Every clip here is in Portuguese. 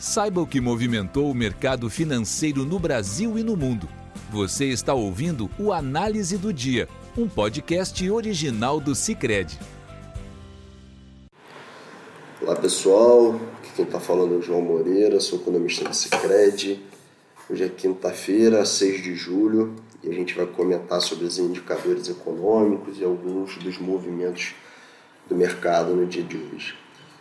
Saiba o que movimentou o mercado financeiro no Brasil e no mundo. Você está ouvindo o Análise do Dia, um podcast original do Cicred. Olá pessoal, aqui quem está falando é o João Moreira, sou economista do Cicred. Hoje é quinta-feira, 6 de julho, e a gente vai comentar sobre os indicadores econômicos e alguns dos movimentos do mercado no dia de hoje.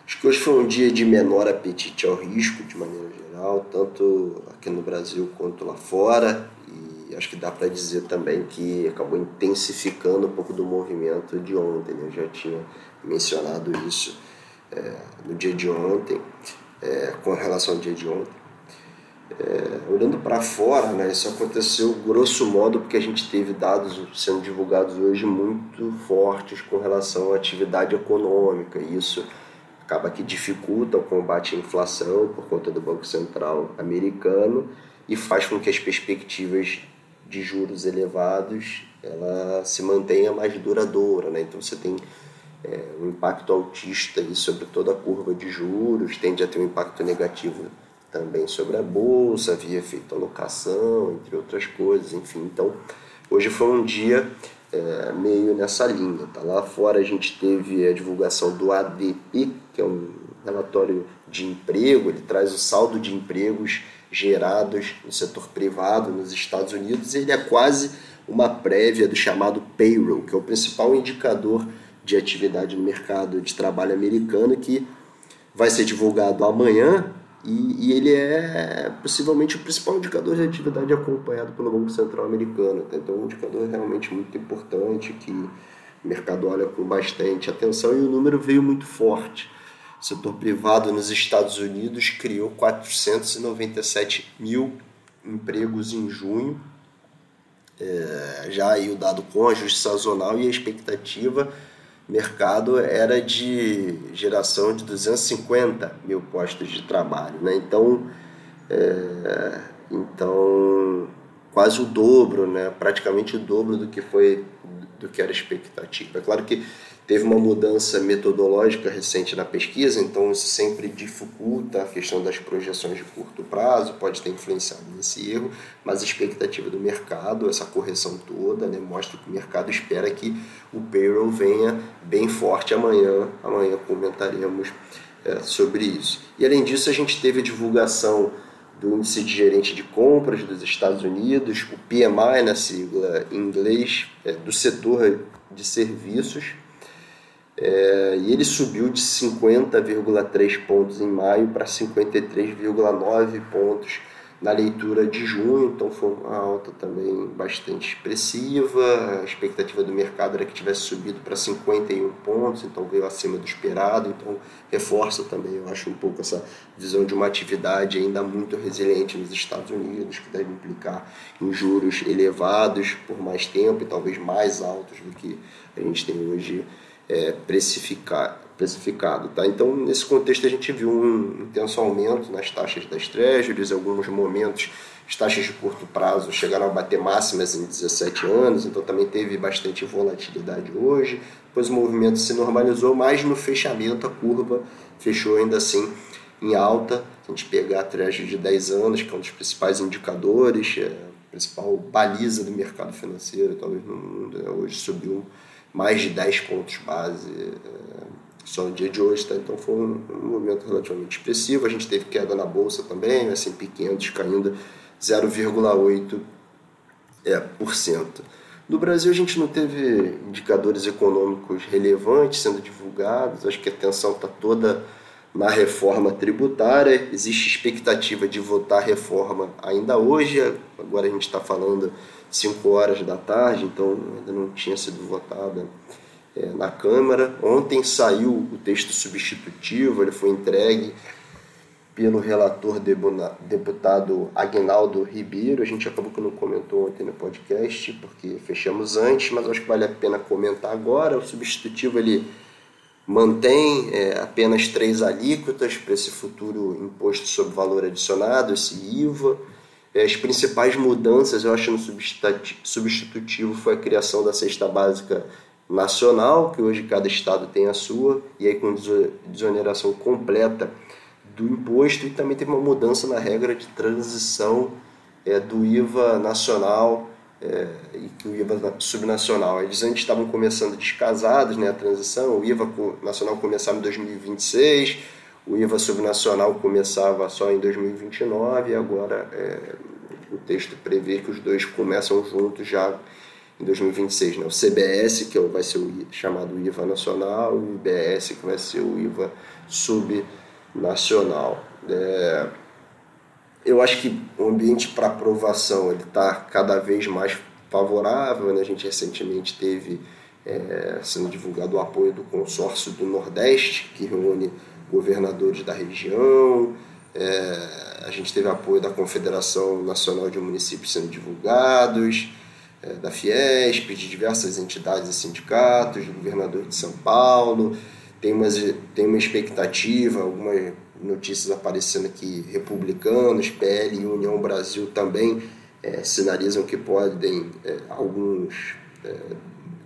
Acho que hoje foi um dia de menor apetite ao risco, de maneira geral, tanto aqui no Brasil quanto lá fora. E acho que dá para dizer também que acabou intensificando um pouco do movimento de ontem. Né? Eu já tinha mencionado isso é, no dia de ontem, é, com relação ao dia de ontem. É, olhando para fora, né, isso aconteceu grosso modo porque a gente teve dados sendo divulgados hoje muito fortes com relação à atividade econômica. E isso acaba que dificulta o combate à inflação por conta do Banco Central americano e faz com que as perspectivas de juros elevados ela se mantenha mais duradoura, né? Então você tem é, um impacto altista aí sobre toda a curva de juros, tende a ter um impacto negativo também sobre a bolsa, via efeito alocação, entre outras coisas, enfim. Então, hoje foi um dia é, meio nessa linha. Tá? Lá fora a gente teve a divulgação do ADP, que é um relatório de emprego, ele traz o saldo de empregos gerados no setor privado nos Estados Unidos, e ele é quase uma prévia do chamado payroll, que é o principal indicador de atividade no mercado de trabalho americano, que vai ser divulgado amanhã e, e, ele é possivelmente o principal indicador de atividade acompanhado pelo Banco Central americano. Então, é um indicador realmente muito importante que o mercado olha com bastante atenção e o número veio muito forte. O setor privado nos Estados Unidos criou 497 mil empregos em junho, é, já aí o dado ajuste sazonal e a expectativa mercado era de geração de 250 mil postos de trabalho. Né? Então, é, então, quase o dobro, né? praticamente o dobro do que foi do que era expectativa. É claro que Teve uma mudança metodológica recente na pesquisa, então isso sempre dificulta a questão das projeções de curto prazo, pode ter influenciado nesse erro, mas a expectativa do mercado, essa correção toda, né, mostra que o mercado espera que o payroll venha bem forte amanhã. Amanhã comentaremos é, sobre isso. E além disso, a gente teve a divulgação do índice de gerente de compras dos Estados Unidos, o PMI na sigla em inglês, é, do setor de serviços é, e ele subiu de 50,3 pontos em maio para 53,9 pontos na leitura de junho, então foi uma alta também bastante expressiva. A expectativa do mercado era que tivesse subido para 51 pontos, então veio acima do esperado, então reforça também, eu acho, um pouco essa visão de uma atividade ainda muito resiliente nos Estados Unidos, que deve implicar em juros elevados por mais tempo e talvez mais altos do que a gente tem hoje é, precificado. Tá? Então, nesse contexto, a gente viu um intenso aumento nas taxas das treasuries, alguns momentos as taxas de curto prazo chegaram a bater máximas em 17 anos, então também teve bastante volatilidade hoje. Depois o movimento se normalizou, mas no fechamento a curva fechou ainda assim em alta. Se a gente pegar a treasury de 10 anos, que é um dos principais indicadores, é a principal baliza do mercado financeiro, talvez no mundo, né? hoje subiu mais de 10 pontos base é, só no dia de hoje, tá? então foi um, movimento relativamente expressivo. A gente teve queda na bolsa também, né? S&P 500 caindo 0,8%. É, por cento. No Brasil a gente não teve indicadores econômicos relevantes sendo divulgados, acho que a atenção está toda na reforma tributária, existe expectativa de votar a reforma ainda hoje, agora a gente está falando 5 horas da tarde, então ainda não tinha sido votada é, na Câmara. Ontem saiu o texto substitutivo, ele foi entregue pelo relator deputado Agnaldo Ribeiro. A gente acabou que não comentou ontem no podcast, porque fechamos antes, mas acho que vale a pena comentar agora. O substitutivo ele mantém é, apenas três alíquotas para esse futuro imposto sobre valor adicionado, esse IVA é, as principais mudanças, eu acho, no substitutivo foi a criação da cesta básica nacional, que hoje cada estado tem a sua, e aí com desoneração completa do imposto e também teve uma mudança na regra de transição é, do IVA nacional é, e que o IVA subnacional. Eles antes estavam começando descasados, né, a transição, o IVA nacional começava em 2026, o IVA subnacional começava só em 2029 e agora é, o texto prevê que os dois começam juntos já em 2026. Né? O CBS, que é vai ser o chamado IVA nacional, e o IBS, que vai ser o IVA subnacional. É, eu acho que o ambiente para aprovação ele está cada vez mais favorável. Né? A gente recentemente teve é, sendo divulgado o apoio do consórcio do Nordeste, que reúne governadores da região. É, a gente teve apoio da Confederação Nacional de Municípios sendo divulgados, é, da Fiesp, de diversas entidades e sindicatos, do governador de São Paulo. Tem, umas, tem uma expectativa, algumas notícias aparecendo aqui, republicanos, PL e União Brasil também é, sinalizam que podem é, alguns é,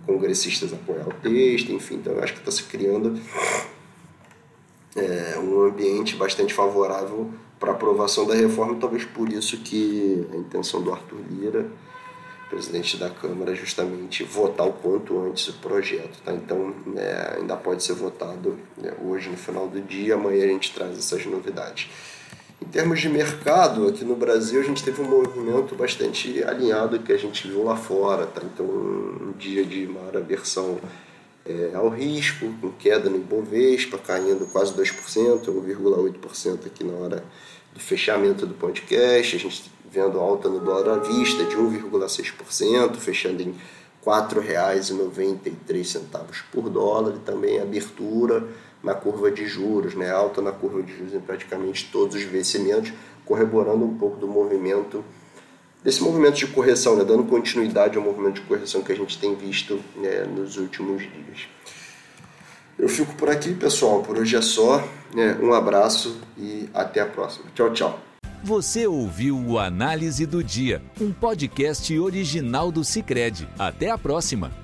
congressistas apoiar o texto, enfim, então acho que está se criando é, um ambiente bastante favorável para aprovação da reforma, talvez por isso que a intenção do Arthur Lira presidente da Câmara justamente votar o quanto antes o projeto. Tá? Então, é, ainda pode ser votado né, hoje no final do dia, amanhã a gente traz essas novidades. Em termos de mercado, aqui no Brasil a gente teve um movimento bastante alinhado que a gente viu lá fora. Tá? Então, um dia de maior aversão é, ao risco, com queda no Ibovespa, caindo quase 2%, 1,8% aqui na hora do fechamento do podcast. A gente vendo alta no dólar à vista de 1,6%, fechando em R$ 4,93 por dólar, e também abertura na curva de juros, né? alta na curva de juros em praticamente todos os vencimentos, corroborando um pouco do movimento, desse movimento de correção, né? dando continuidade ao movimento de correção que a gente tem visto né? nos últimos dias. Eu fico por aqui, pessoal. Por hoje é só. Né? Um abraço e até a próxima. Tchau, tchau. Você ouviu o Análise do Dia, um podcast original do Cicred. Até a próxima!